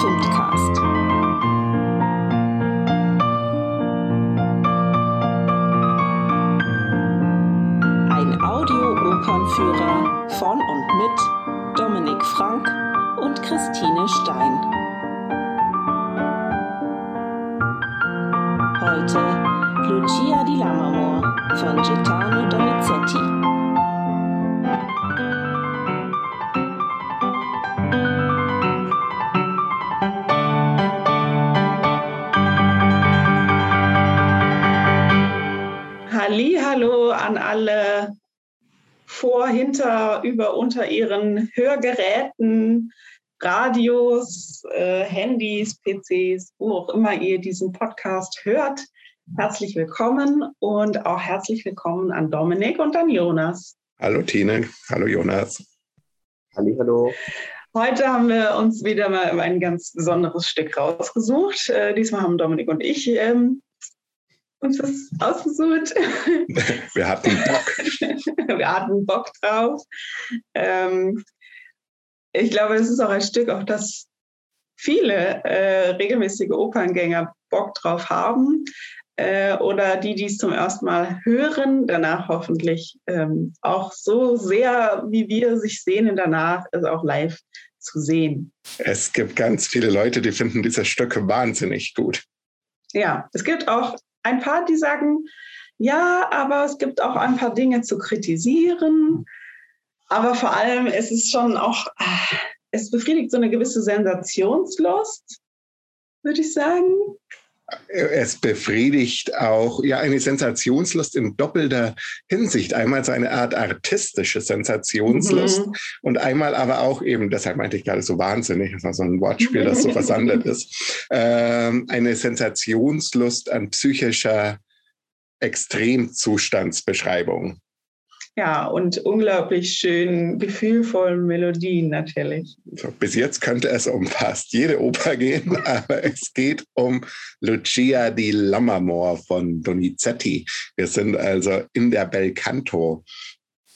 Filmcast. Ein Audio-Opernführer von und mit über, unter ihren Hörgeräten, Radios, äh, Handys, PCs, wo auch immer ihr diesen Podcast hört. Herzlich willkommen und auch herzlich willkommen an Dominik und an Jonas. Hallo Tine, hallo Jonas. Halli, hallo. Heute haben wir uns wieder mal ein ganz besonderes Stück rausgesucht. Äh, diesmal haben Dominik und ich ähm, uns das ausgesucht. Wir hatten Bock. Wir hatten Bock drauf. Ähm, ich glaube, es ist auch ein Stück, auf das viele äh, regelmäßige Operngänger Bock drauf haben. Äh, oder die, die es zum ersten Mal hören, danach hoffentlich ähm, auch so sehr, wie wir sich sehnen, danach es auch live zu sehen. Es gibt ganz viele Leute, die finden diese Stücke wahnsinnig gut. Ja, es gibt auch ein paar, die sagen, ja, aber es gibt auch ein paar Dinge zu kritisieren. Aber vor allem ist es schon auch, es befriedigt so eine gewisse Sensationslust, würde ich sagen es befriedigt auch ja eine Sensationslust in doppelter Hinsicht. Einmal so eine Art artistische Sensationslust mhm. und einmal aber auch eben, deshalb meinte ich gerade so wahnsinnig, das war so ein Wortspiel, das so versandet ist, ähm, eine Sensationslust an psychischer Extremzustandsbeschreibung. Ja, und unglaublich schön, gefühlvollen Melodien natürlich. So, bis jetzt könnte es um fast jede Oper gehen, aber es geht um Lucia di Lammermoor von Donizetti. Wir sind also in der Belcanto.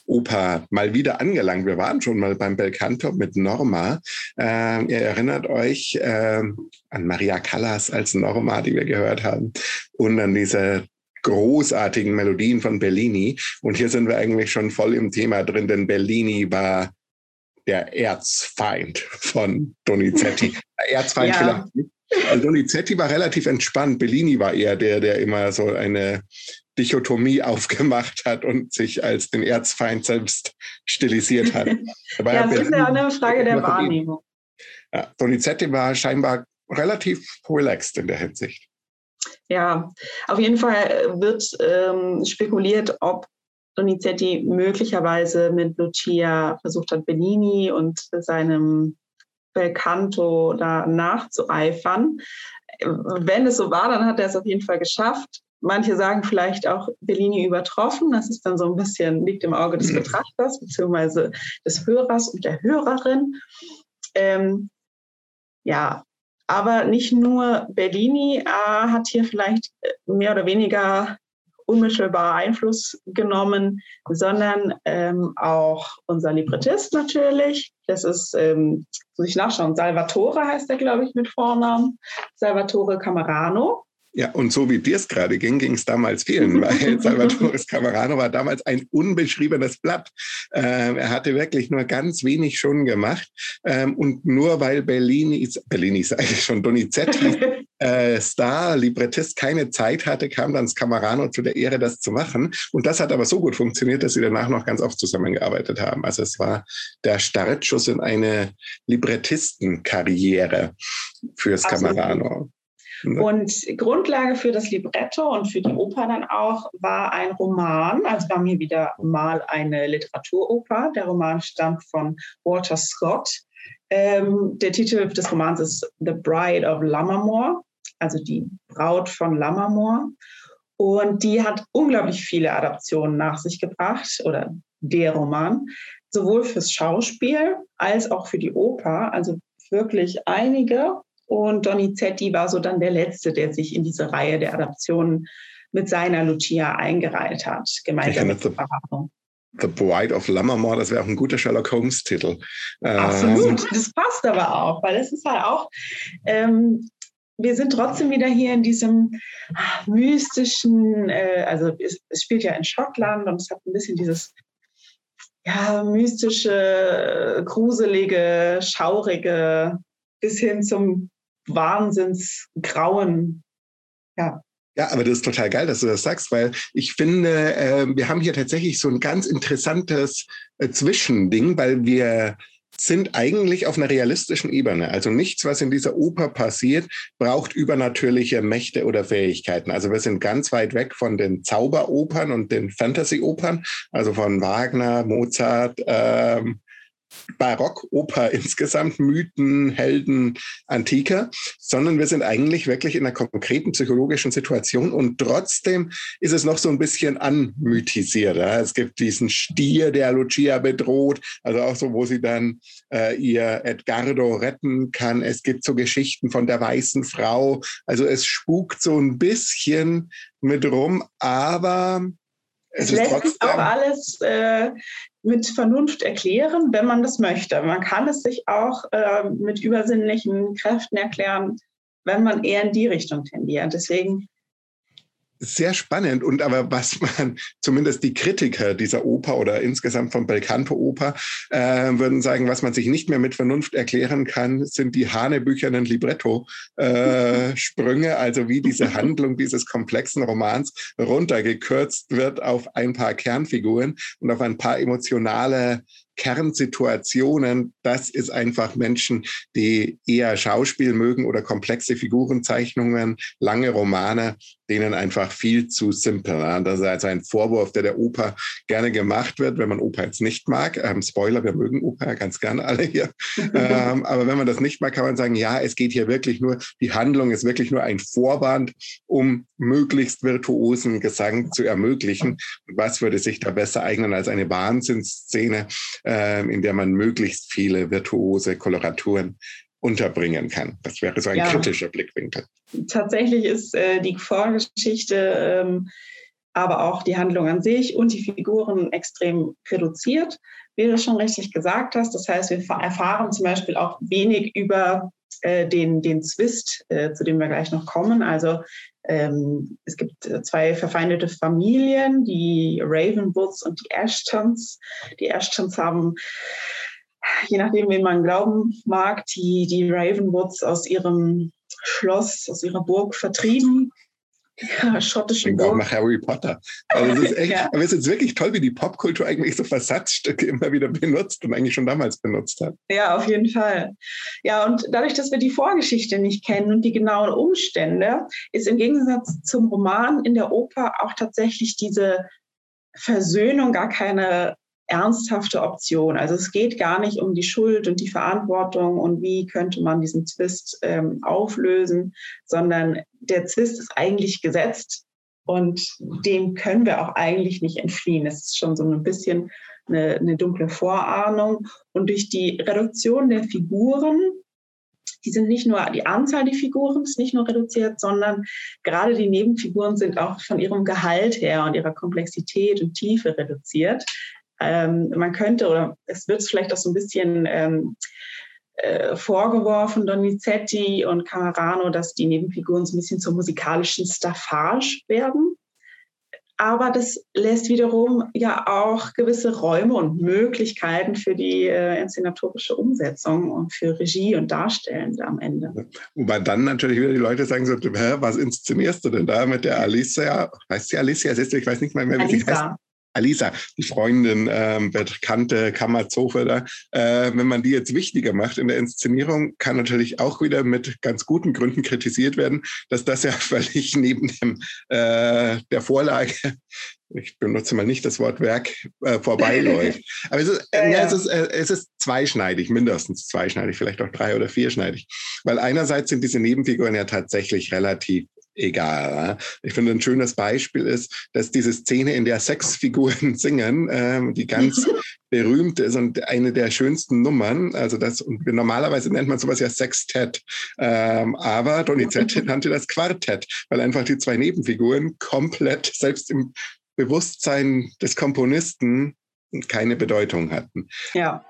Oper mal wieder angelangt. Wir waren schon mal beim Belcanto mit Norma. Äh, ihr erinnert euch äh, an Maria Callas als Norma, die wir gehört haben, und an diese großartigen Melodien von Bellini. Und hier sind wir eigentlich schon voll im Thema drin, denn Bellini war der Erzfeind von Donizetti. Erzfeind ja. vielleicht. Also Donizetti war relativ entspannt. Bellini war eher der, der immer so eine Dichotomie aufgemacht hat und sich als den Erzfeind selbst stilisiert hat. ja, das ist ja eine Frage der Wahrnehmung. Ja, Donizetti war scheinbar relativ relaxed in der Hinsicht. Ja, auf jeden Fall wird ähm, spekuliert, ob Donizetti möglicherweise mit Lucia versucht hat, Bellini und seinem Belcanto da nachzueifern. Wenn es so war, dann hat er es auf jeden Fall geschafft. Manche sagen vielleicht auch Bellini übertroffen. Das ist dann so ein bisschen, liegt im Auge des Betrachters beziehungsweise des Hörers und der Hörerin. Ähm, ja, aber nicht nur Bellini äh, hat hier vielleicht äh, mehr oder weniger unmittelbar Einfluss genommen, sondern ähm, auch unser Librettist natürlich. Das ist, ähm, muss ich nachschauen, Salvatore heißt er, glaube ich, mit Vornamen. Salvatore Camerano. Ja, und so wie dir es gerade ging, ging es damals vielen, weil Salvatore Camerano war damals ein unbeschriebenes Blatt. Ähm, er hatte wirklich nur ganz wenig schon gemacht. Ähm, und nur weil Bellini, Bellini ist eigentlich schon Donizetti, äh, Star, Librettist, keine Zeit hatte, kam dann Camerano zu der Ehre, das zu machen. Und das hat aber so gut funktioniert, dass sie danach noch ganz oft zusammengearbeitet haben. Also es war der Startschuss in eine Librettistenkarriere fürs Camerano. Und Grundlage für das Libretto und für die Oper dann auch war ein Roman. Also wir haben hier wieder mal eine Literaturoper. Der Roman stammt von Walter Scott. Ähm, der Titel des Romans ist The Bride of Lammermoor, also die Braut von Lammermoor. Und die hat unglaublich viele Adaptionen nach sich gebracht oder der Roman, sowohl fürs Schauspiel als auch für die Oper. Also wirklich einige. Und Donizetti war so dann der Letzte, der sich in diese Reihe der Adaptionen mit seiner Lucia eingereiht hat, gemeinsam mit Parano. The Bride of Lammermoor, das wäre auch ein guter Sherlock Holmes-Titel. Absolut, ähm, das passt aber auch, weil es ist halt auch, ähm, wir sind trotzdem wieder hier in diesem ach, mystischen, äh, also es, es, spielt ja in Schottland und es hat ein bisschen dieses ja, mystische, gruselige, schaurige, bis hin zum Wahnsinnsgrauen. Ja. Ja, aber das ist total geil, dass du das sagst, weil ich finde, äh, wir haben hier tatsächlich so ein ganz interessantes äh, Zwischending, weil wir sind eigentlich auf einer realistischen Ebene. Also nichts, was in dieser Oper passiert, braucht übernatürliche Mächte oder Fähigkeiten. Also wir sind ganz weit weg von den Zauberopern und den Fantasy-Opern, also von Wagner, Mozart, ähm, Barockoper insgesamt, Mythen, Helden, Antike, sondern wir sind eigentlich wirklich in einer konkreten psychologischen Situation und trotzdem ist es noch so ein bisschen anmythisiert. Ja? Es gibt diesen Stier, der Lucia bedroht, also auch so, wo sie dann äh, ihr Edgardo retten kann. Es gibt so Geschichten von der weißen Frau. Also es spukt so ein bisschen mit rum, aber es, es lässt sich auch alles äh, mit Vernunft erklären, wenn man das möchte. Man kann es sich auch äh, mit übersinnlichen Kräften erklären, wenn man eher in die Richtung tendiert. Deswegen sehr spannend. Und aber was man, zumindest die Kritiker dieser Oper oder insgesamt von Belcanto-Oper, äh, würden sagen, was man sich nicht mehr mit Vernunft erklären kann, sind die hanebüchernen Libretto-Sprünge, äh, also wie diese Handlung dieses komplexen Romans runtergekürzt wird auf ein paar Kernfiguren und auf ein paar emotionale Kernsituationen, das ist einfach Menschen, die eher Schauspiel mögen oder komplexe Figurenzeichnungen, lange Romane, denen einfach viel zu simpel. Das ist also ein Vorwurf, der der Oper gerne gemacht wird, wenn man Oper jetzt nicht mag. Ähm, Spoiler, wir mögen Oper ganz gerne alle hier. ähm, aber wenn man das nicht mag, kann man sagen, ja, es geht hier wirklich nur, die Handlung ist wirklich nur ein Vorwand, um möglichst virtuosen Gesang zu ermöglichen. Und was würde sich da besser eignen als eine Wahnsinnsszene, äh, in der man möglichst viele virtuose Koloraturen unterbringen kann. Das wäre so ein ja. kritischer Blickwinkel. Tatsächlich ist äh, die Vorgeschichte, ähm, aber auch die Handlung an sich und die Figuren extrem reduziert, wie du schon richtig gesagt hast. Das heißt, wir erfahren zum Beispiel auch wenig über äh, den, den Zwist, äh, zu dem wir gleich noch kommen. Also ähm, es gibt äh, zwei verfeindete Familien, die Ravenwoods und die Ashtons. Die Ashtons haben, je nachdem, wen man glauben mag, die, die Ravenwoods aus ihrem Schloss, aus ihrer Burg vertrieben ja, schottischen Burg. auch nach Harry Potter. Also es ist echt, ja. aber es ist wirklich toll, wie die Popkultur eigentlich so Versatzstücke immer wieder benutzt und eigentlich schon damals benutzt hat. Ja, auf jeden Fall. Ja, und dadurch, dass wir die Vorgeschichte nicht kennen und die genauen Umstände, ist im Gegensatz zum Roman in der Oper auch tatsächlich diese Versöhnung gar keine ernsthafte Option. Also es geht gar nicht um die Schuld und die Verantwortung und wie könnte man diesen Zwist ähm, auflösen, sondern der Zwist ist eigentlich gesetzt und dem können wir auch eigentlich nicht entfliehen. Es ist schon so ein bisschen eine, eine dunkle Vorahnung. Und durch die Reduktion der Figuren die sind nicht nur die Anzahl der Figuren ist nicht nur reduziert, sondern gerade die Nebenfiguren sind auch von ihrem Gehalt her und ihrer Komplexität und Tiefe reduziert. Ähm, man könnte, oder es wird vielleicht auch so ein bisschen ähm, äh, vorgeworfen, Donizetti und Camerano, dass die Nebenfiguren so ein bisschen zur musikalischen Staffage werden. Aber das lässt wiederum ja auch gewisse Räume und Möglichkeiten für die äh, inszenatorische Umsetzung und für Regie und Darstellen am Ende. Wobei dann natürlich wieder die Leute sagen so, was inszenierst du denn da mit der Alicia? Heißt sie Alicia? Ich weiß nicht mal mehr, wie Alisa. sie heißt. Alisa, die Freundin, ähm, bekannte Kammerzofe da, äh, wenn man die jetzt wichtiger macht in der Inszenierung, kann natürlich auch wieder mit ganz guten Gründen kritisiert werden, dass das ja völlig neben dem, äh, der Vorlage, ich benutze mal nicht das Wort Werk, äh, vorbeiläuft. Aber es ist, ja, ja. es, ist, äh, es ist zweischneidig, mindestens zweischneidig, vielleicht auch drei- oder vierschneidig. Weil einerseits sind diese Nebenfiguren ja tatsächlich relativ egal. Ich finde, ein schönes Beispiel ist, dass diese Szene, in der sechs Figuren singen, ähm, die ganz berühmt ist und eine der schönsten Nummern, also das, und normalerweise nennt man sowas ja Sextett, ähm, aber Donizetti nannte das Quartett, weil einfach die zwei Nebenfiguren komplett, selbst im Bewusstsein des Komponisten, keine Bedeutung hatten. Ja.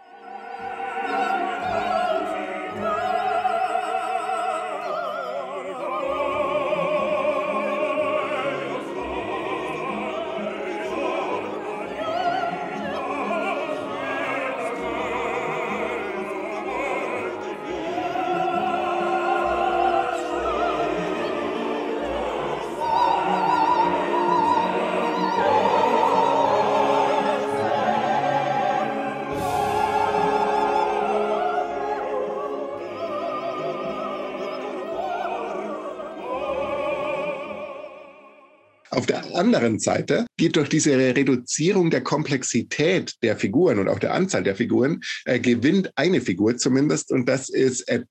Auf der anderen Seite geht durch diese Reduzierung der Komplexität der Figuren und auch der Anzahl der Figuren, äh, gewinnt eine Figur zumindest und das ist Ed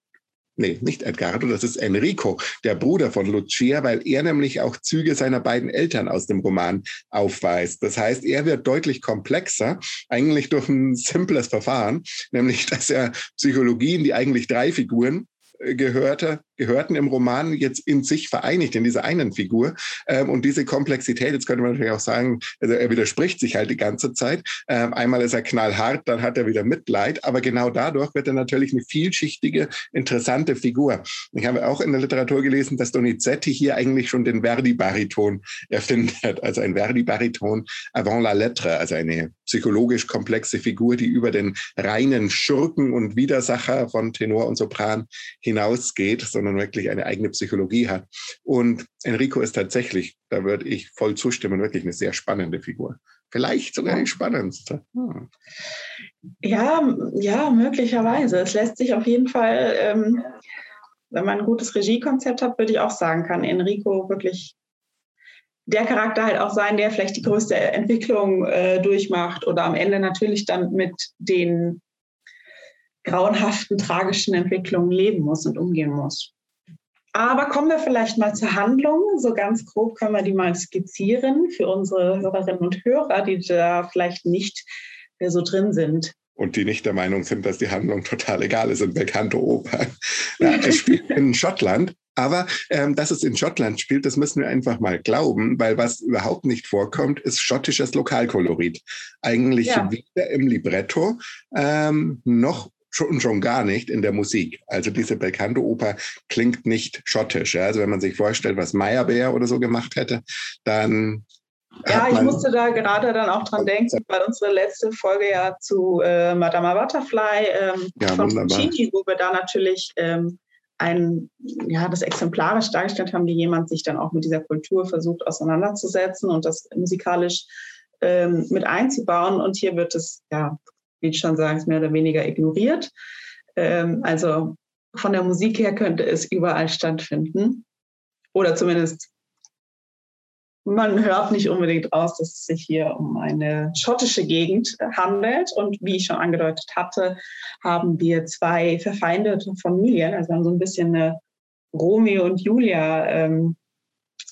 Nee, nicht Edgardo, das ist Enrico, der Bruder von Lucia, weil er nämlich auch Züge seiner beiden Eltern aus dem Roman aufweist. Das heißt, er wird deutlich komplexer, eigentlich durch ein simples Verfahren, nämlich dass er Psychologien, die eigentlich drei Figuren äh, gehörte, gehörten im Roman jetzt in sich vereinigt, in dieser einen Figur. Ähm, und diese Komplexität, jetzt könnte man natürlich auch sagen, also er widerspricht sich halt die ganze Zeit. Ähm, einmal ist er knallhart, dann hat er wieder Mitleid, aber genau dadurch wird er natürlich eine vielschichtige, interessante Figur. Ich habe auch in der Literatur gelesen, dass Donizetti hier eigentlich schon den Verdi-Bariton erfindet, also ein Verdi-Bariton avant la lettre, also eine psychologisch komplexe Figur, die über den reinen Schurken und Widersacher von Tenor und Sopran hinausgeht, sondern sondern wirklich eine eigene Psychologie hat. Und Enrico ist tatsächlich, da würde ich voll zustimmen, wirklich eine sehr spannende Figur. Vielleicht sogar die spannendste. Hm. Ja, ja, möglicherweise. Es lässt sich auf jeden Fall, ähm, wenn man ein gutes Regiekonzept hat, würde ich auch sagen, kann Enrico wirklich der Charakter halt auch sein, der vielleicht die größte Entwicklung äh, durchmacht oder am Ende natürlich dann mit den grauenhaften, tragischen Entwicklungen leben muss und umgehen muss. Aber kommen wir vielleicht mal zur Handlung. So ganz grob können wir die mal skizzieren für unsere Hörerinnen und Hörer, die da vielleicht nicht so drin sind. Und die nicht der Meinung sind, dass die Handlung total egal ist in bekannte Opern. Ja, es spielt in Schottland aber ähm, dass es in Schottland spielt, das müssen wir einfach mal glauben, weil was überhaupt nicht vorkommt, ist schottisches Lokalkolorit. Eigentlich ja. weder im Libretto ähm, noch schon, schon gar nicht in der Musik. Also diese bekannte Oper klingt nicht schottisch. Ja? Also wenn man sich vorstellt, was Meyerbeer oder so gemacht hätte, dann ja, ich musste da gerade dann auch dran denken, weil unsere letzte Folge ja zu äh, Madame Butterfly ähm, ja, von Puccini, wo wir da natürlich ähm, ein, ja, das exemplarisch dargestellt haben, wie jemand sich dann auch mit dieser Kultur versucht auseinanderzusetzen und das musikalisch ähm, mit einzubauen. Und hier wird es ja wie ich schon sagen, mehr oder weniger ignoriert. Ähm, also von der Musik her könnte es überall stattfinden. Oder zumindest, man hört nicht unbedingt aus, dass es sich hier um eine schottische Gegend handelt. Und wie ich schon angedeutet hatte, haben wir zwei verfeindete Familien. Also haben so ein bisschen eine Romeo und Julia ähm,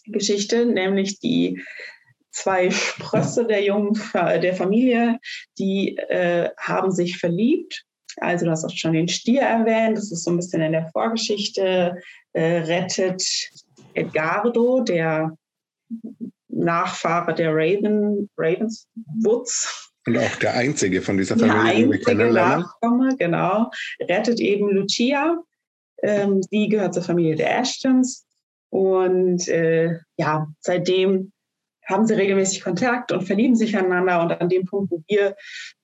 Geschichte, nämlich die zwei Sprösse der jungen der Familie, die äh, haben sich verliebt. Also du hast auch schon den Stier erwähnt, das ist so ein bisschen in der Vorgeschichte, äh, rettet Edgardo, der Nachfahre der Raven, Ravenswoods. Und auch der einzige von dieser Familie, die wir kennenlernen. Nachkomme, genau, rettet eben Lucia. Ähm, die gehört zur Familie der Ashtons. Und äh, ja, seitdem haben sie regelmäßig Kontakt und verlieben sich aneinander. Und an dem Punkt, wo wir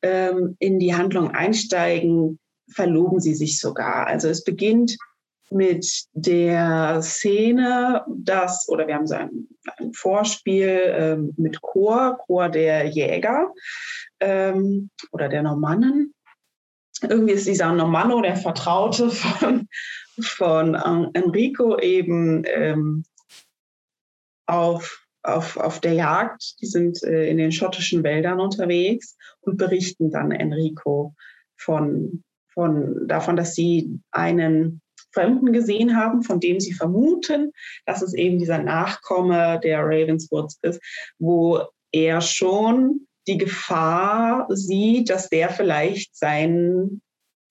ähm, in die Handlung einsteigen, verloben sie sich sogar. Also es beginnt mit der Szene, dass, oder wir haben so ein, ein Vorspiel ähm, mit Chor, Chor der Jäger ähm, oder der Normannen. Irgendwie ist dieser Normanno, der Vertraute von, von Enrico, eben ähm, auf auf, auf der Jagd. Die sind äh, in den schottischen Wäldern unterwegs und berichten dann Enrico von, von, davon, dass sie einen Fremden gesehen haben, von dem sie vermuten, dass es eben dieser Nachkomme der Ravenswoods ist, wo er schon die Gefahr sieht, dass der vielleicht sein,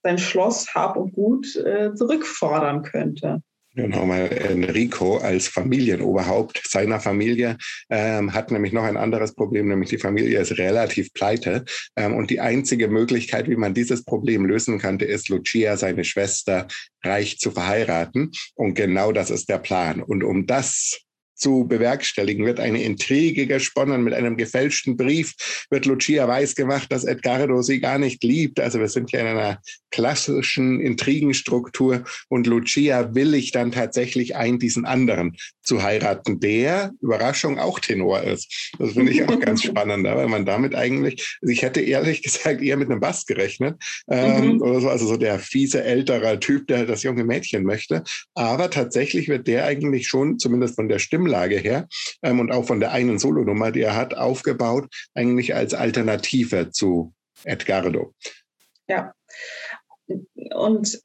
sein Schloss Hab und Gut äh, zurückfordern könnte. Weil Enrico als Familienoberhaupt seiner Familie ähm, hat nämlich noch ein anderes Problem, nämlich die Familie ist relativ pleite. Ähm, und die einzige Möglichkeit, wie man dieses Problem lösen könnte, ist Lucia, seine Schwester, reich zu verheiraten. Und genau das ist der Plan. Und um das zu bewerkstelligen, wird eine Intrige gesponnen mit einem gefälschten Brief, wird Lucia weisgemacht, dass Edgardo sie gar nicht liebt. Also wir sind ja in einer klassischen Intrigenstruktur und Lucia willigt dann tatsächlich ein, diesen anderen zu heiraten, der, Überraschung, auch Tenor ist. Das finde ich auch ganz spannend, weil man damit eigentlich, also ich hätte ehrlich gesagt eher mit einem Bass gerechnet, ähm, mhm. oder so, also so der fiese ältere Typ, der das junge Mädchen möchte. Aber tatsächlich wird der eigentlich schon, zumindest von der Stimmlage her ähm, und auch von der einen Solonummer, die er hat, aufgebaut, eigentlich als Alternative zu Edgardo. Ja, und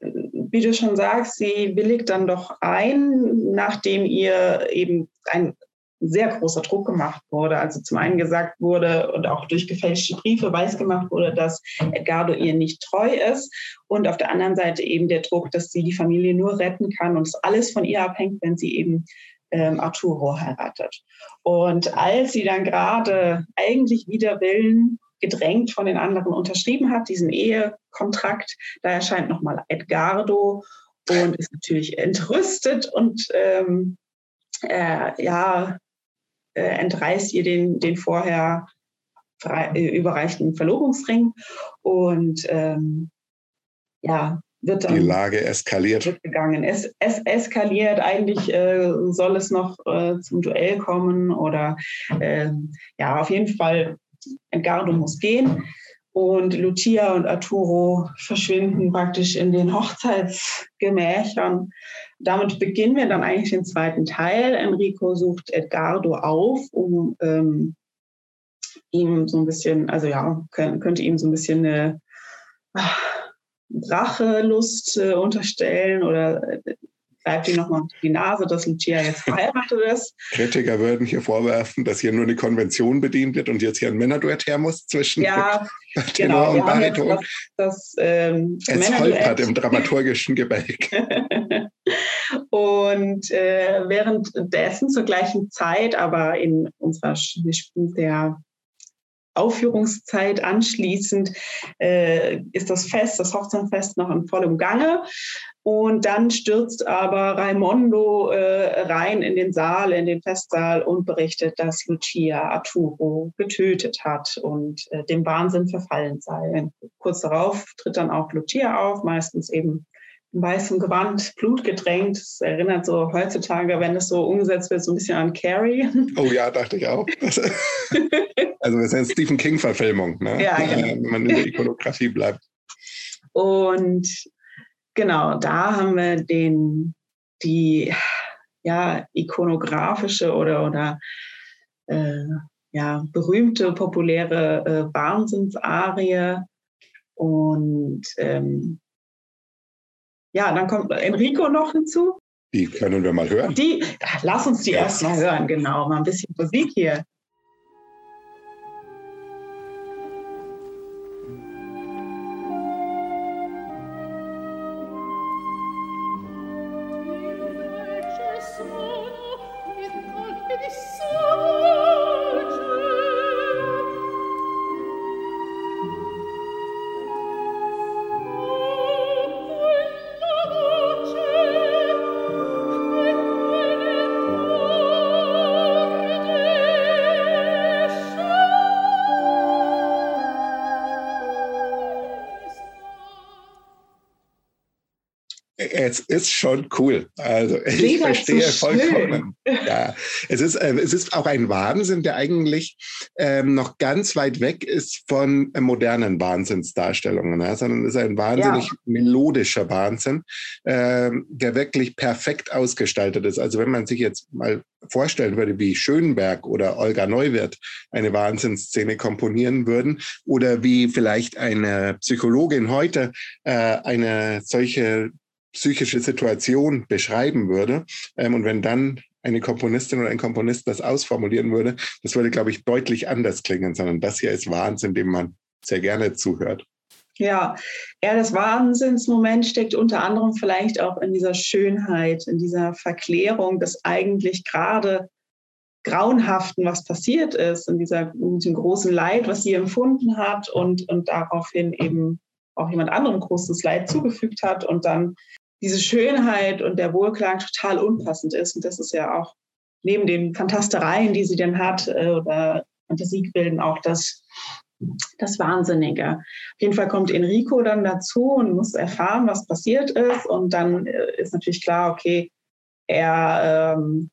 wie du schon sagst, sie willigt dann doch ein, nachdem ihr eben ein sehr großer Druck gemacht wurde. Also zum einen gesagt wurde und auch durch gefälschte Briefe weiß gemacht wurde, dass Edgardo ihr nicht treu ist. Und auf der anderen Seite eben der Druck, dass sie die Familie nur retten kann und es alles von ihr abhängt, wenn sie eben ähm, Arturo heiratet. Und als sie dann gerade eigentlich wider Willen gedrängt von den anderen unterschrieben hat, diesen Ehekontrakt. Da erscheint nochmal Edgardo und ist natürlich entrüstet und ähm, äh, ja, äh, entreißt ihr den, den vorher frei, äh, überreichten Verlobungsring und ähm, ja, wird dann die Lage eskaliert. Gegangen. Es, es eskaliert. Eigentlich äh, soll es noch äh, zum Duell kommen oder äh, ja, auf jeden Fall Edgardo muss gehen. Und Lucia und Arturo verschwinden praktisch in den Hochzeitsgemächern. Damit beginnen wir dann eigentlich den zweiten Teil. Enrico sucht Edgardo auf, um ähm, ihm so ein bisschen, also ja, könnte ihm so ein bisschen eine Rachelust äh, unterstellen oder äh, reibt ihm nochmal die Nase, dass Lucia jetzt verheiratet ist. Kritiker würden hier vorwerfen, dass hier nur eine Konvention bedient wird und jetzt hier ein Männerduett her muss zwischen ja, Tenor genau, und Bariton. Das, das, ähm, es holpert im dramaturgischen Gebälk. und äh, währenddessen zur gleichen Zeit, aber in unserer der Aufführungszeit anschließend äh, ist das Fest, das Hochzeitsfest noch in vollem Gange. Und dann stürzt aber Raimondo äh, rein in den Saal, in den Festsaal und berichtet, dass Lucia Arturo getötet hat und äh, dem Wahnsinn verfallen sei. Kurz darauf tritt dann auch Lucia auf, meistens eben im weißen Gewand, blutgedrängt. Das erinnert so heutzutage, wenn es so umgesetzt wird, so ein bisschen an Carrie. Oh ja, dachte ich auch. also das ist eine Stephen King-Verfilmung, ne? ja, genau. wenn man in der Ikonografie bleibt. Und genau, da haben wir den, die ja, ikonografische oder, oder äh, ja, berühmte, populäre äh, Wahnsinnsarie. Und ähm, ja, dann kommt Enrico noch hinzu. Die können wir mal hören. Die, lass uns die ja. erst mal hören, genau. Mal ein bisschen Musik hier. Es ist schon cool. Also ich Weder verstehe vollkommen. Ja, es ist, äh, es ist auch ein Wahnsinn, der eigentlich ähm, noch ganz weit weg ist von äh, modernen Wahnsinnsdarstellungen, ne? sondern es ist ein wahnsinnig ja. melodischer Wahnsinn, äh, der wirklich perfekt ausgestaltet ist. Also wenn man sich jetzt mal vorstellen würde, wie Schönberg oder Olga Neuwirth eine Wahnsinnsszene komponieren würden oder wie vielleicht eine Psychologin heute äh, eine solche psychische Situation beschreiben würde. Ähm, und wenn dann eine Komponistin oder ein Komponist das ausformulieren würde, das würde, glaube ich, deutlich anders klingen, sondern das hier ist Wahnsinn, dem man sehr gerne zuhört. Ja, ja, das Wahnsinnsmoment steckt unter anderem vielleicht auch in dieser Schönheit, in dieser Verklärung des eigentlich gerade Grauenhaften, was passiert ist, in, dieser, in diesem großen Leid, was sie empfunden hat und, und daraufhin eben auch jemand anderem großes Leid zugefügt hat und dann diese Schönheit und der Wohlklang total unpassend ist. Und das ist ja auch neben den Fantastereien, die sie denn hat, äh, oder Fantasiebilden auch das, das Wahnsinnige. Auf jeden Fall kommt Enrico dann dazu und muss erfahren, was passiert ist. Und dann äh, ist natürlich klar, okay, er ähm,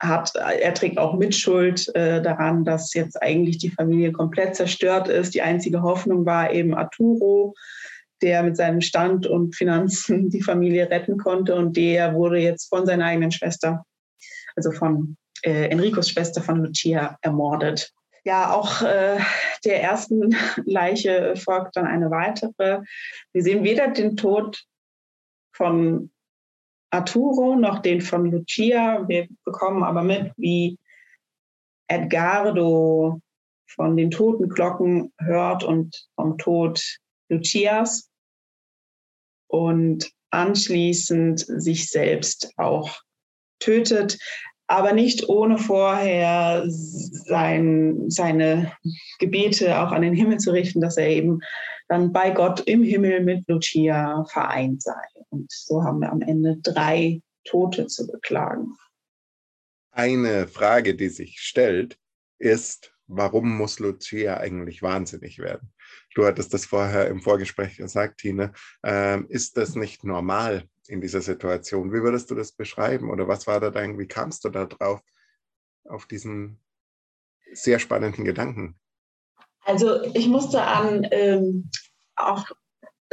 hat, er trägt auch Mitschuld äh, daran, dass jetzt eigentlich die Familie komplett zerstört ist. Die einzige Hoffnung war eben Arturo, der mit seinem Stand und Finanzen die Familie retten konnte. Und der wurde jetzt von seiner eigenen Schwester, also von äh, Enricos Schwester von Lucia, ermordet. Ja, auch äh, der ersten Leiche folgt dann eine weitere. Wir sehen weder den Tod von Arturo noch den von Lucia. Wir bekommen aber mit, wie Edgardo von den toten Glocken hört und vom Tod Lucias und anschließend sich selbst auch tötet, aber nicht ohne vorher sein, seine Gebete auch an den Himmel zu richten, dass er eben dann bei Gott im Himmel mit Lucia vereint sei. Und so haben wir am Ende drei Tote zu beklagen. Eine Frage, die sich stellt, ist, warum muss Lucia eigentlich wahnsinnig werden? Du hattest das vorher im Vorgespräch gesagt, Tine. Ähm, ist das nicht normal in dieser Situation? Wie würdest du das beschreiben? Oder was war da dein, wie kamst du da drauf, auf diesen sehr spannenden Gedanken? Also ich musste an ähm, auch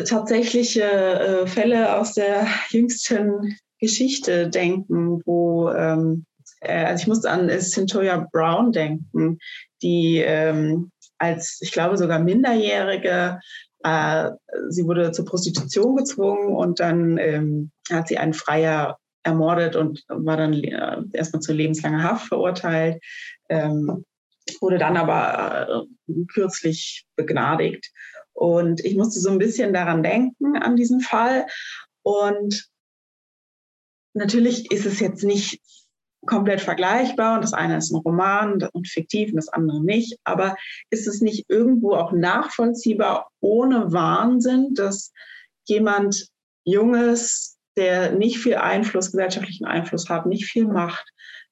tatsächliche äh, Fälle aus der jüngsten Geschichte denken, wo ähm, äh, also ich musste an Centoya Brown denken, die ähm, als, ich glaube, sogar Minderjährige, äh, sie wurde zur Prostitution gezwungen und dann ähm, hat sie einen Freier ermordet und war dann äh, erstmal zu lebenslanger Haft verurteilt, ähm, wurde dann aber äh, kürzlich begnadigt. Und ich musste so ein bisschen daran denken, an diesen Fall. Und natürlich ist es jetzt nicht komplett vergleichbar und das eine ist ein Roman und fiktiv und das andere nicht. Aber ist es nicht irgendwo auch nachvollziehbar ohne Wahnsinn, dass jemand Junges, der nicht viel Einfluss, gesellschaftlichen Einfluss hat, nicht viel Macht,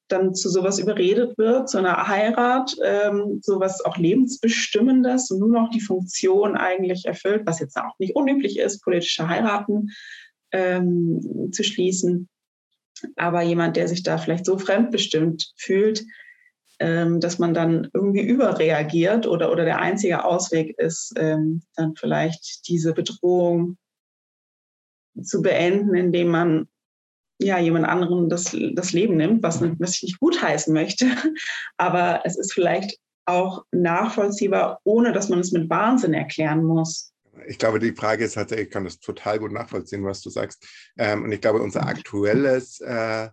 dann zu sowas überredet wird, zu einer Heirat, ähm, sowas auch lebensbestimmendes und nur noch die Funktion eigentlich erfüllt, was jetzt auch nicht unüblich ist, politische Heiraten ähm, zu schließen. Aber jemand, der sich da vielleicht so fremdbestimmt fühlt, ähm, dass man dann irgendwie überreagiert oder, oder der einzige Ausweg ist, ähm, dann vielleicht diese Bedrohung zu beenden, indem man ja, jemand anderem das, das Leben nimmt, was, was ich nicht gutheißen möchte. Aber es ist vielleicht auch nachvollziehbar, ohne dass man es mit Wahnsinn erklären muss. Ich glaube, die Frage ist tatsächlich, ich kann das total gut nachvollziehen, was du sagst. Ähm, und ich glaube, unser aktuelles äh,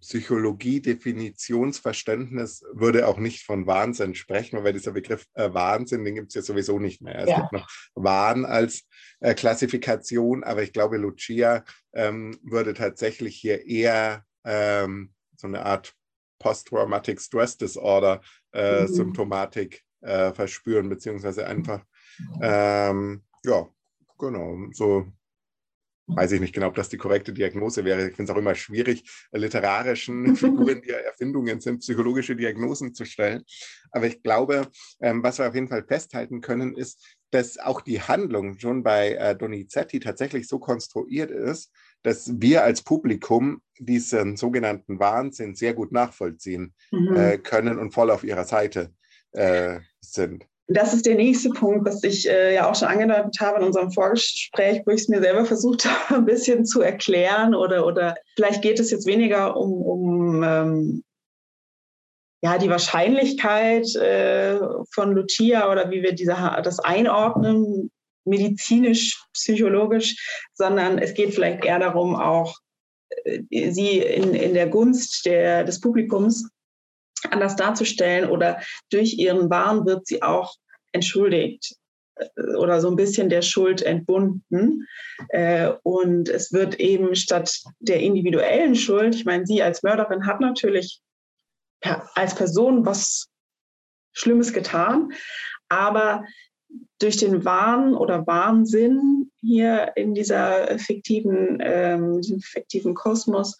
Psychologie-Definitionsverständnis würde auch nicht von Wahnsinn sprechen, weil dieser Begriff äh, Wahnsinn, den gibt es ja sowieso nicht mehr. Es ja. gibt noch Wahn als äh, Klassifikation, aber ich glaube, Lucia ähm, würde tatsächlich hier eher ähm, so eine Art Post-Traumatic Stress Disorder äh, mhm. Symptomatik äh, verspüren, beziehungsweise einfach, ähm, ja, genau, so weiß ich nicht genau, ob das die korrekte Diagnose wäre. Ich finde es auch immer schwierig, literarischen Figuren, die ja Erfindungen sind, psychologische Diagnosen zu stellen. Aber ich glaube, ähm, was wir auf jeden Fall festhalten können, ist, dass auch die Handlung schon bei äh, Donizetti tatsächlich so konstruiert ist, dass wir als Publikum diesen sogenannten Wahnsinn sehr gut nachvollziehen mhm. äh, können und voll auf ihrer Seite äh, sind. Das ist der nächste Punkt, was ich äh, ja auch schon angedeutet habe in unserem Vorgespräch, wo ich es mir selber versucht habe, ein bisschen zu erklären oder, oder vielleicht geht es jetzt weniger um, um ähm, ja, die Wahrscheinlichkeit äh, von Lucia oder wie wir diese, das einordnen, medizinisch, psychologisch, sondern es geht vielleicht eher darum, auch äh, sie in, in der Gunst der, des Publikums anders darzustellen oder durch ihren Wahn wird sie auch entschuldigt. oder so ein bisschen der Schuld entbunden. Äh, und es wird eben statt der individuellen Schuld, ich meine, sie als Mörderin hat natürlich als Person was Schlimmes getan, aber durch den Wahn oder Wahnsinn hier in dieser fiktiven, ähm, fiktiven Kosmos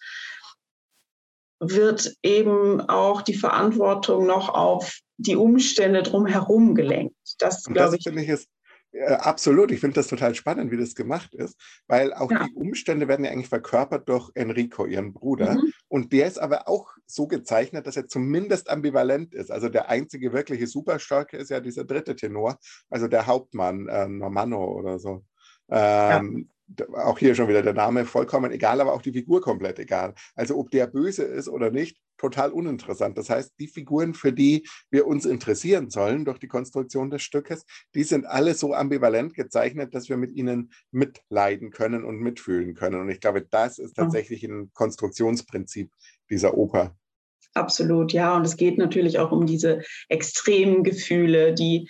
wird eben auch die Verantwortung noch auf die Umstände drumherum gelenkt. Das, glaube ich, finde ich ist äh, absolut. Ich finde das total spannend, wie das gemacht ist, weil auch ja. die Umstände werden ja eigentlich verkörpert durch Enrico, ihren Bruder. Mhm. Und der ist aber auch so gezeichnet, dass er zumindest ambivalent ist. Also der einzige wirkliche Superstarke ist ja dieser dritte Tenor, also der Hauptmann, äh, Normanno oder so. Ähm, auch hier schon wieder der Name vollkommen egal, aber auch die Figur komplett egal. Also ob der böse ist oder nicht, total uninteressant. Das heißt, die Figuren, für die wir uns interessieren sollen durch die Konstruktion des Stückes, die sind alle so ambivalent gezeichnet, dass wir mit ihnen mitleiden können und mitfühlen können. Und ich glaube, das ist tatsächlich ein Konstruktionsprinzip dieser Oper. Absolut, ja. Und es geht natürlich auch um diese extremen Gefühle, die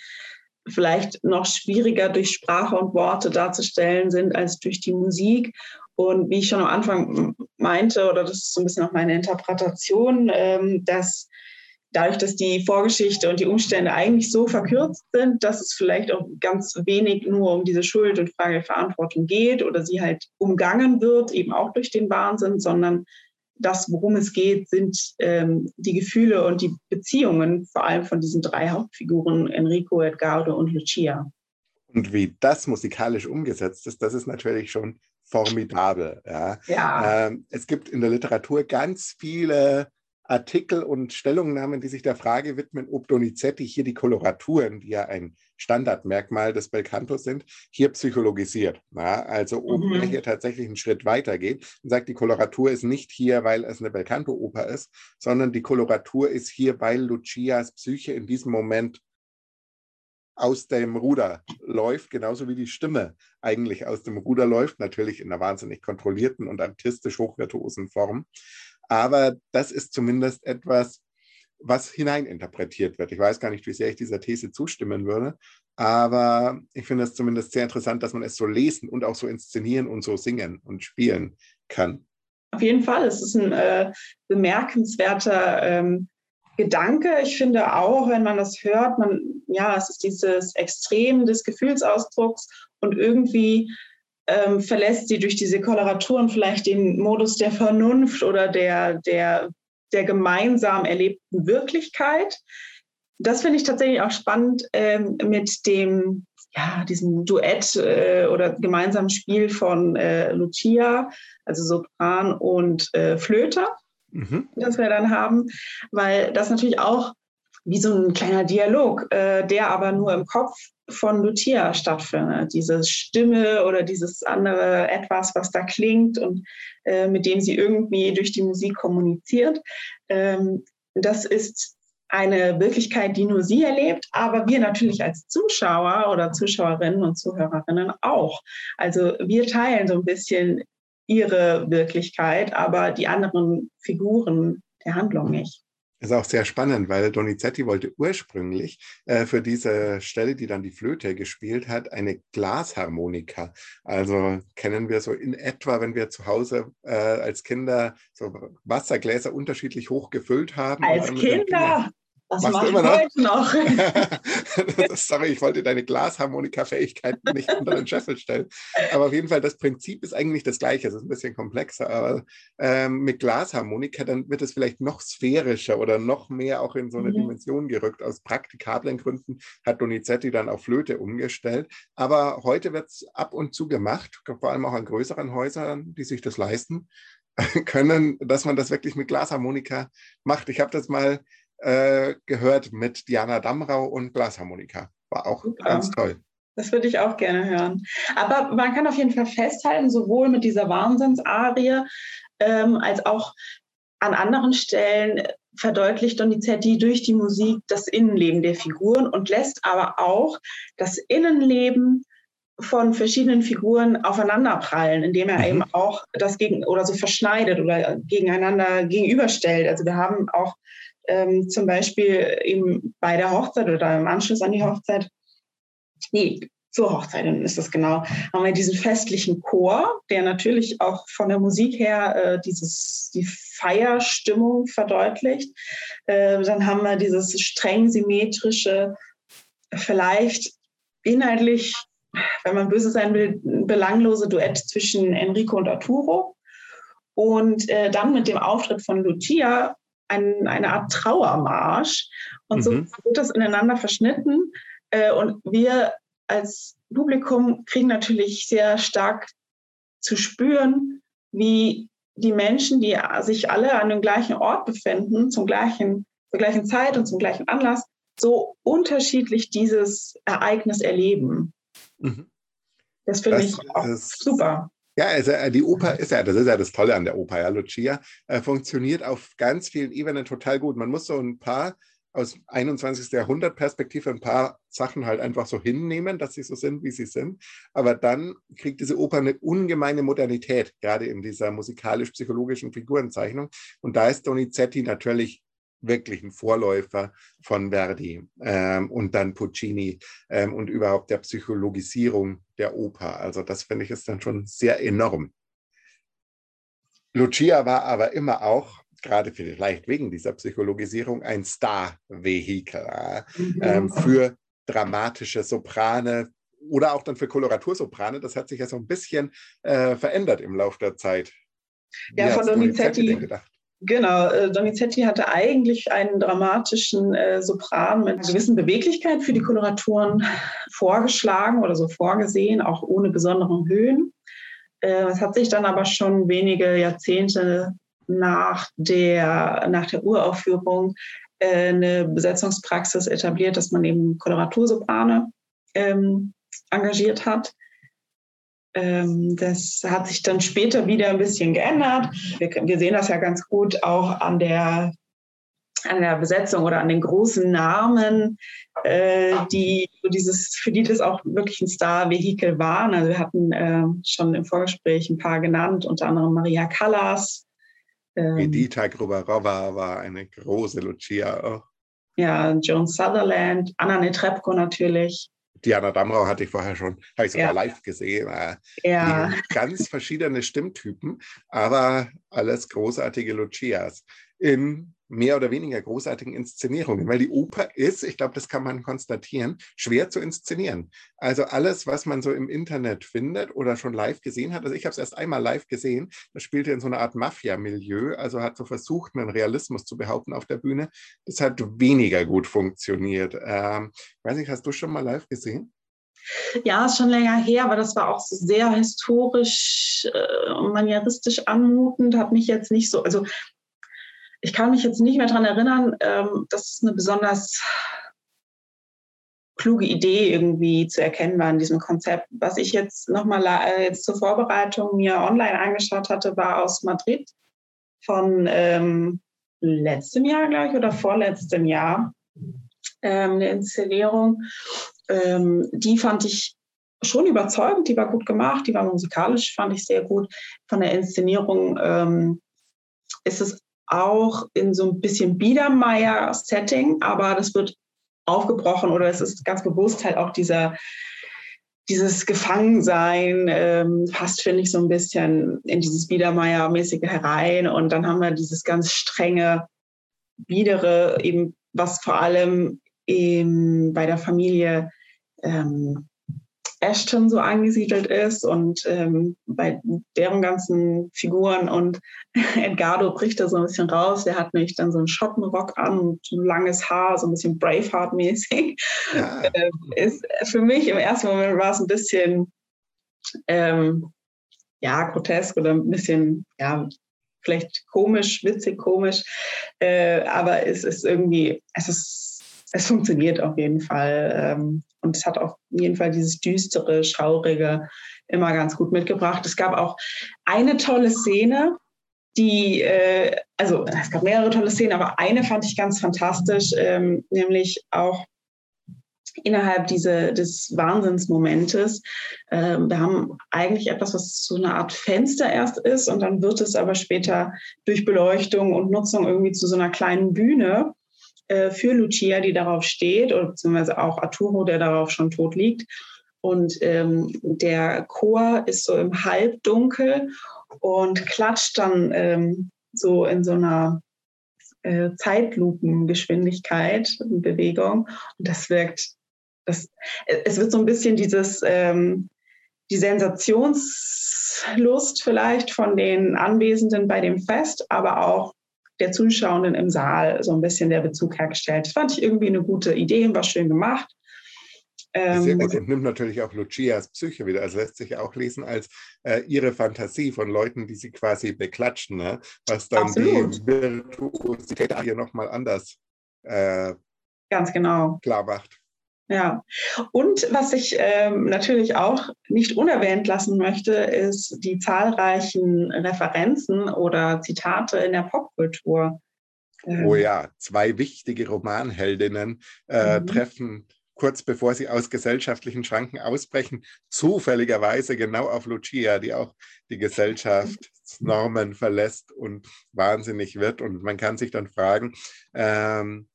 vielleicht noch schwieriger durch Sprache und Worte darzustellen sind als durch die Musik. Und wie ich schon am Anfang meinte, oder das ist so ein bisschen auch meine Interpretation, ähm, dass dadurch, dass die Vorgeschichte und die Umstände eigentlich so verkürzt sind, dass es vielleicht auch ganz wenig nur um diese Schuld und Frage der Verantwortung geht oder sie halt umgangen wird, eben auch durch den Wahnsinn, sondern das, worum es geht, sind ähm, die Gefühle und die Beziehungen, vor allem von diesen drei Hauptfiguren, Enrico, Edgardo und Lucia. Und wie das musikalisch umgesetzt ist, das ist natürlich schon formidabel. Ja. ja. Ähm, es gibt in der Literatur ganz viele Artikel und Stellungnahmen, die sich der Frage widmen, ob Donizetti hier die Koloraturen, die ja ein Standardmerkmal des Belcantos sind, hier psychologisiert. Ja, also ob mhm. er hier tatsächlich einen Schritt weiter geht und sagt, die Koloratur ist nicht hier, weil es eine Belcanto-Oper ist, sondern die Koloratur ist hier, weil Lucias Psyche in diesem Moment aus dem Ruder läuft, genauso wie die Stimme eigentlich aus dem Ruder läuft, natürlich in einer wahnsinnig kontrollierten und artistisch hochvirtuosen Form. Aber das ist zumindest etwas, was hineininterpretiert wird. Ich weiß gar nicht, wie sehr ich dieser These zustimmen würde, aber ich finde es zumindest sehr interessant, dass man es so lesen und auch so inszenieren und so singen und spielen kann. Auf jeden Fall, es ist ein äh, bemerkenswerter ähm, Gedanke. Ich finde auch, wenn man das hört, man, ja, es ist dieses Extrem des Gefühlsausdrucks und irgendwie ähm, verlässt sie durch diese Koloraturen vielleicht den Modus der Vernunft oder der, der, der gemeinsam erlebten Wirklichkeit. Das finde ich tatsächlich auch spannend ähm, mit dem, ja, diesem Duett äh, oder gemeinsamen Spiel von äh, Lucia, also Sopran und äh, Flöte, mhm. das wir dann haben, weil das natürlich auch wie so ein kleiner Dialog, äh, der aber nur im Kopf von Lucia stattfindet. Diese Stimme oder dieses andere etwas, was da klingt und äh, mit dem sie irgendwie durch die Musik kommuniziert. Ähm, das ist eine Wirklichkeit, die nur sie erlebt, aber wir natürlich als Zuschauer oder Zuschauerinnen und Zuhörerinnen auch. Also wir teilen so ein bisschen ihre Wirklichkeit, aber die anderen Figuren der Handlung nicht. Ist auch sehr spannend, weil Donizetti wollte ursprünglich äh, für diese Stelle, die dann die Flöte gespielt hat, eine Glasharmonika. Also kennen wir so in etwa, wenn wir zu Hause äh, als Kinder so Wassergläser unterschiedlich hoch gefüllt haben. Als Kinder? Das Machst mache ich noch? heute noch. Sorry, ich wollte deine Glasharmonika-Fähigkeiten nicht unter den Scheffel stellen. Aber auf jeden Fall, das Prinzip ist eigentlich das gleiche. Es ist ein bisschen komplexer, aber ähm, mit Glasharmonika, dann wird es vielleicht noch sphärischer oder noch mehr auch in so eine mhm. Dimension gerückt. Aus praktikablen Gründen hat Donizetti dann auf Flöte umgestellt. Aber heute wird es ab und zu gemacht, vor allem auch an größeren Häusern, die sich das leisten können, dass man das wirklich mit Glasharmonika macht. Ich habe das mal äh, gehört mit Diana Damrau und Glasharmonika. War auch Super. ganz toll. Das würde ich auch gerne hören. Aber man kann auf jeden Fall festhalten, sowohl mit dieser Wahnsinnsarie ähm, als auch an anderen Stellen verdeutlicht Donizetti durch die Musik das Innenleben der Figuren und lässt aber auch das Innenleben von verschiedenen Figuren aufeinanderprallen, indem er mhm. eben auch das gegen oder so verschneidet oder gegeneinander gegenüberstellt. Also wir haben auch ähm, zum Beispiel eben bei der Hochzeit oder im Anschluss an die Hochzeit die zur Hochzeit ist das genau, haben wir diesen festlichen Chor, der natürlich auch von der Musik her äh, dieses, die Feierstimmung verdeutlicht. Äh, dann haben wir dieses streng symmetrische, vielleicht inhaltlich, wenn man böse sein will, belanglose Duett zwischen Enrico und Arturo. Und äh, dann mit dem Auftritt von Lucia ein, eine Art Trauermarsch. Und mhm. so wird das ineinander verschnitten. Äh, und wir als Publikum kriegen natürlich sehr stark zu spüren, wie die Menschen, die sich alle an dem gleichen Ort befinden, zum gleichen, zur gleichen Zeit und zum gleichen Anlass, so unterschiedlich dieses Ereignis erleben. Mhm. Das finde ich auch super. Ja, also die Oper ist ja, das ist ja das Tolle an der Oper, ja, Lucia, äh, funktioniert auf ganz vielen Ebenen total gut. Man muss so ein paar aus 21. Jahrhundert Perspektive ein paar Sachen halt einfach so hinnehmen, dass sie so sind, wie sie sind. Aber dann kriegt diese Oper eine ungemeine Modernität, gerade in dieser musikalisch-psychologischen Figurenzeichnung. Und da ist Donizetti natürlich wirklich ein Vorläufer von Verdi ähm, und dann Puccini ähm, und überhaupt der Psychologisierung der Oper. Also das finde ich ist dann schon sehr enorm. Lucia war aber immer auch gerade vielleicht wegen dieser Psychologisierung ein Star-Vehikel äh, mhm. für dramatische Soprane oder auch dann für Koloratursoprane. Das hat sich ja so ein bisschen äh, verändert im Laufe der Zeit. Wie ja, von Donizetti. Genau, äh, Donizetti hatte eigentlich einen dramatischen äh, Sopran mit einer gewissen Beweglichkeit für die Koloraturen vorgeschlagen oder so vorgesehen, auch ohne besonderen Höhen. Äh, es hat sich dann aber schon wenige Jahrzehnte nach der, nach der Uraufführung äh, eine Besetzungspraxis etabliert, dass man eben Koloratursoprane ähm, engagiert hat. Ähm, das hat sich dann später wieder ein bisschen geändert. Wir, wir sehen das ja ganz gut auch an der, an der Besetzung oder an den großen Namen, äh, die dieses, für die das auch wirklich ein Star-Vehikel waren. Also wir hatten äh, schon im Vorgespräch ein paar genannt, unter anderem Maria Callas, ähm, Edita Grubarova war eine große Lucia auch. Ja, Joan Sutherland, Anna Netrebko natürlich. Diana Damrau hatte ich vorher schon, habe ich sogar ja. live gesehen. Äh, ja. Ganz verschiedene Stimmtypen, aber alles großartige Lucias. In mehr oder weniger großartigen Inszenierungen, weil die Oper ist, ich glaube, das kann man konstatieren, schwer zu inszenieren. Also alles, was man so im Internet findet oder schon live gesehen hat, also ich habe es erst einmal live gesehen, das spielte in so einer Art Mafia-Milieu, also hat so versucht, einen Realismus zu behaupten auf der Bühne. Das hat weniger gut funktioniert. Ähm, weiß nicht, hast du schon mal live gesehen? Ja, ist schon länger her, aber das war auch sehr historisch äh, und manieristisch anmutend, hat mich jetzt nicht so, also ich kann mich jetzt nicht mehr daran erinnern, ähm, dass es eine besonders kluge Idee irgendwie zu erkennen war in diesem Konzept. Was ich jetzt nochmal äh, zur Vorbereitung mir online angeschaut hatte, war aus Madrid von ähm, letztem Jahr, glaube ich, oder vorletztem Jahr ähm, eine Inszenierung. Ähm, die fand ich schon überzeugend, die war gut gemacht, die war musikalisch, fand ich sehr gut. Von der Inszenierung ähm, ist es auch in so ein bisschen Biedermeier-Setting, aber das wird aufgebrochen oder es ist ganz bewusst halt auch dieser, dieses Gefangensein ähm, passt, finde ich, so ein bisschen in dieses Biedermeier-mäßige herein. Und dann haben wir dieses ganz strenge, biedere, eben was vor allem eben bei der Familie ähm, Ashton so angesiedelt ist und ähm, bei deren ganzen Figuren und Edgardo bricht da so ein bisschen raus. Der hat nämlich dann so einen Schottenrock an und langes Haar, so ein bisschen Braveheart-mäßig. Ja. Ähm, ist für mich im ersten Moment war es ein bisschen ähm, ja, grotesk oder ein bisschen, ja, vielleicht komisch, witzig, komisch. Äh, aber es ist irgendwie, es ist es funktioniert auf jeden Fall. Ähm, und es hat auf jeden Fall dieses düstere, schaurige immer ganz gut mitgebracht. Es gab auch eine tolle Szene, die, äh, also es gab mehrere tolle Szenen, aber eine fand ich ganz fantastisch, ähm, nämlich auch innerhalb diese, des Wahnsinnsmomentes. Ähm, wir haben eigentlich etwas, was so eine Art Fenster erst ist und dann wird es aber später durch Beleuchtung und Nutzung irgendwie zu so einer kleinen Bühne. Äh, für Lucia, die darauf steht, oder beziehungsweise auch Arturo, der darauf schon tot liegt. und ähm, der Chor ist so im Halbdunkel und klatscht dann ähm, so in so einer äh, Zeitlupengeschwindigkeit, Bewegung. Und das wirkt, das, es wird so ein bisschen dieses, ähm, die Sensationslust vielleicht von den Anwesenden bei dem Fest, aber auch der Zuschauenden im Saal so ein bisschen der Bezug hergestellt. Das fand ich irgendwie eine gute Idee, war schön gemacht. Sehr ähm, gut und nimmt natürlich auch Lucias Psyche wieder. Also lässt sich auch lesen als äh, ihre Fantasie von Leuten, die sie quasi beklatschen, ne? was dann Absolut. die Virtuosität hier nochmal anders äh, Ganz genau. klar macht. Ja, und was ich ähm, natürlich auch nicht unerwähnt lassen möchte, ist die zahlreichen Referenzen oder Zitate in der Popkultur. Ähm, oh ja, zwei wichtige Romanheldinnen äh, mhm. treffen kurz bevor sie aus gesellschaftlichen Schranken ausbrechen, zufälligerweise genau auf Lucia, die auch die Gesellschaftsnormen verlässt und wahnsinnig wird. Und man kann sich dann fragen, ähm,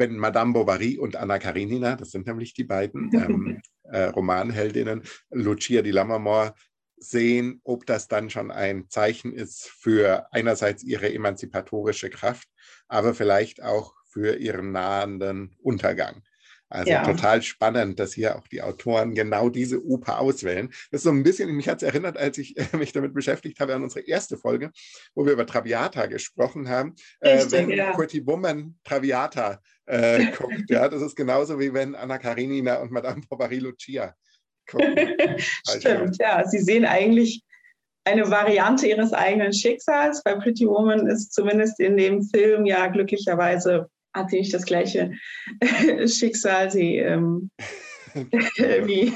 wenn Madame Bovary und Anna Karenina, das sind nämlich die beiden ähm, äh, Romanheldinnen, Lucia di Lammermoor sehen, ob das dann schon ein Zeichen ist für einerseits ihre emanzipatorische Kraft, aber vielleicht auch für ihren nahenden Untergang. Also ja. total spannend, dass hier auch die Autoren genau diese Oper auswählen. Das ist so ein bisschen, mich hat es erinnert, als ich äh, mich damit beschäftigt habe, an unsere erste Folge, wo wir über Traviata gesprochen haben. Richtig, äh, wenn ja. Pretty Woman Traviata äh, guckt, ja, das ist genauso wie wenn Anna Karenina und Madame Bovary Lucia gucken. Stimmt, ja. Sie sehen eigentlich eine Variante ihres eigenen Schicksals. Bei Pretty Woman ist zumindest in dem Film ja glücklicherweise hat sie nicht das gleiche Schicksal. Sie, ähm, wie,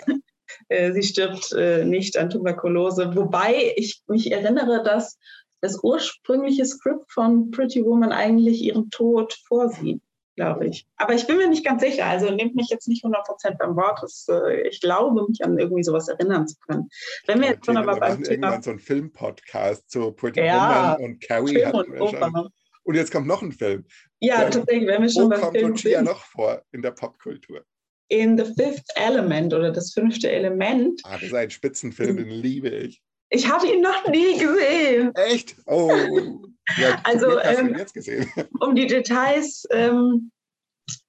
äh, sie stirbt äh, nicht an Tuberkulose. Wobei ich mich erinnere, dass das ursprüngliche Skript von Pretty Woman eigentlich ihren Tod vorsieht, glaube ich. Aber ich bin mir nicht ganz sicher. Also nehmt mich jetzt nicht 100% beim Wort. Das, äh, ich glaube, mich an irgendwie sowas erinnern zu können. Wenn wir jetzt schon aber beim Thema... irgendwann so einen Filmpodcast zu Pretty ja, Woman und Carrie Film hatten wir schon. Und jetzt kommt noch ein Film. Ja, Dann, tatsächlich, wenn wir schon beim kommt Film Lucia noch vor in der Popkultur? In The Fifth Element oder das fünfte Element. Ah, das ist ein Spitzenfilm, den liebe ich. Ich habe ihn noch nie gesehen. Echt? Oh. Ja, also, ähm, um die Details ähm,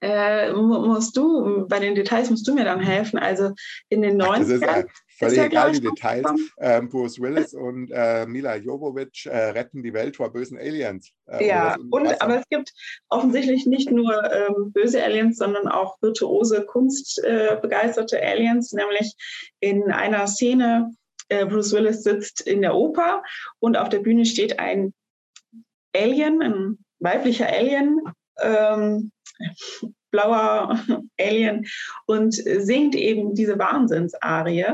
äh, musst du, bei den Details musst du mir dann helfen. Also in den 90ern. Völlig egal die Details. Ähm, Bruce Willis und äh, Mila Jovovich äh, retten die Welt vor bösen Aliens. Äh, ja, und, aber es gibt offensichtlich nicht nur ähm, böse Aliens, sondern auch virtuose, kunstbegeisterte Aliens. Nämlich in einer Szene, äh, Bruce Willis sitzt in der Oper und auf der Bühne steht ein Alien, ein weiblicher Alien. Ähm, blauer Alien und singt eben diese Wahnsinnsarie,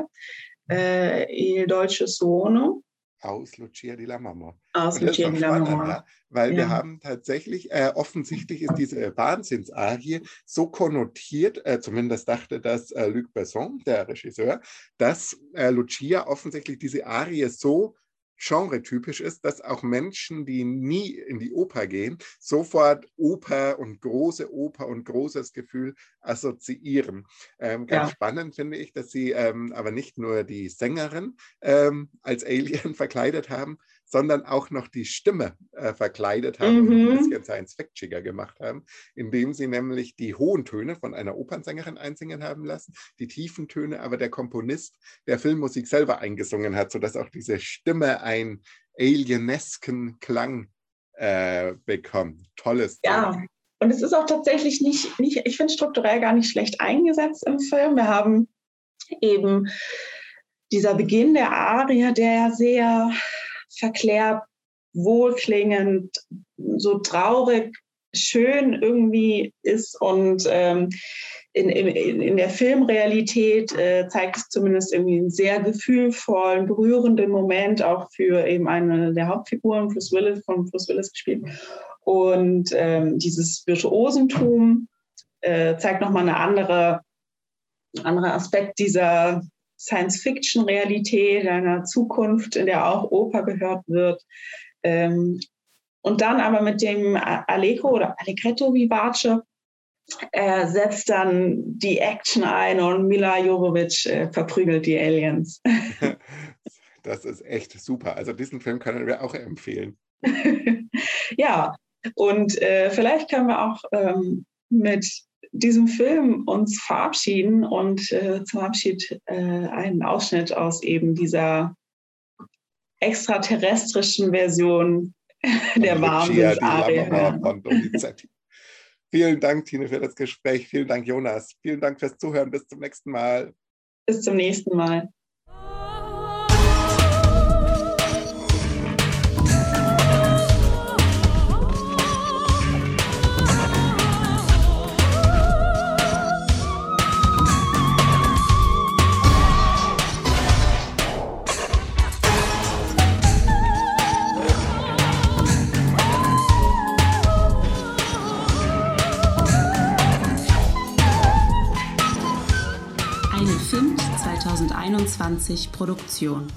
äh, Il Dolce Suono. Aus Lucia di Lammermoor. Aus Lucia di Lammermoor. Ja, weil ja. wir haben tatsächlich, äh, offensichtlich ist diese Wahnsinnsarie so konnotiert, äh, zumindest dachte das äh, Luc Besson, der Regisseur, dass äh, Lucia offensichtlich diese Arie so genretypisch ist, dass auch Menschen, die nie in die Oper gehen, sofort Oper und große Oper und großes Gefühl assoziieren. Ähm, ganz ja. spannend finde ich, dass sie ähm, aber nicht nur die Sängerin ähm, als Alien verkleidet haben, sondern auch noch die Stimme äh, verkleidet haben mhm. und ein bisschen Science-Fictiger gemacht haben, indem sie nämlich die hohen Töne von einer Opernsängerin einsingen haben lassen, die tiefen Töne aber der Komponist der Filmmusik selber eingesungen hat, sodass auch diese Stimme einen alienesken Klang äh, bekommt. Tolles. Ja. Ding. Und es ist auch tatsächlich nicht, nicht ich finde strukturell gar nicht schlecht eingesetzt im Film. Wir haben eben dieser Beginn der Arie, der ja sehr verklärt, wohlklingend, so traurig, schön irgendwie ist und ähm, in, in, in der Filmrealität äh, zeigt es zumindest irgendwie einen sehr gefühlvollen, berührenden Moment auch für eben eine der Hauptfiguren, Bruce Willis, von Bruce Willis gespielt. Und ähm, dieses Virtuosentum äh, zeigt nochmal eine andere, andere Aspekt dieser Science-Fiction-Realität, einer Zukunft, in der auch Oper gehört wird. Ähm, und dann aber mit dem Allegro oder Allegretto Vivace er setzt dann die Action ein und Mila Jovovich äh, verprügelt die Aliens. das ist echt super. Also diesen Film können wir auch empfehlen. ja, und äh, vielleicht können wir auch ähm, mit diesem Film uns verabschieden und äh, zum Abschied äh, einen Ausschnitt aus eben dieser extraterrestrischen Version der Wahnsinns-Arie Vielen Dank, Tine, für das Gespräch. Vielen Dank, Jonas. Vielen Dank fürs Zuhören. Bis zum nächsten Mal. Bis zum nächsten Mal. Produktion.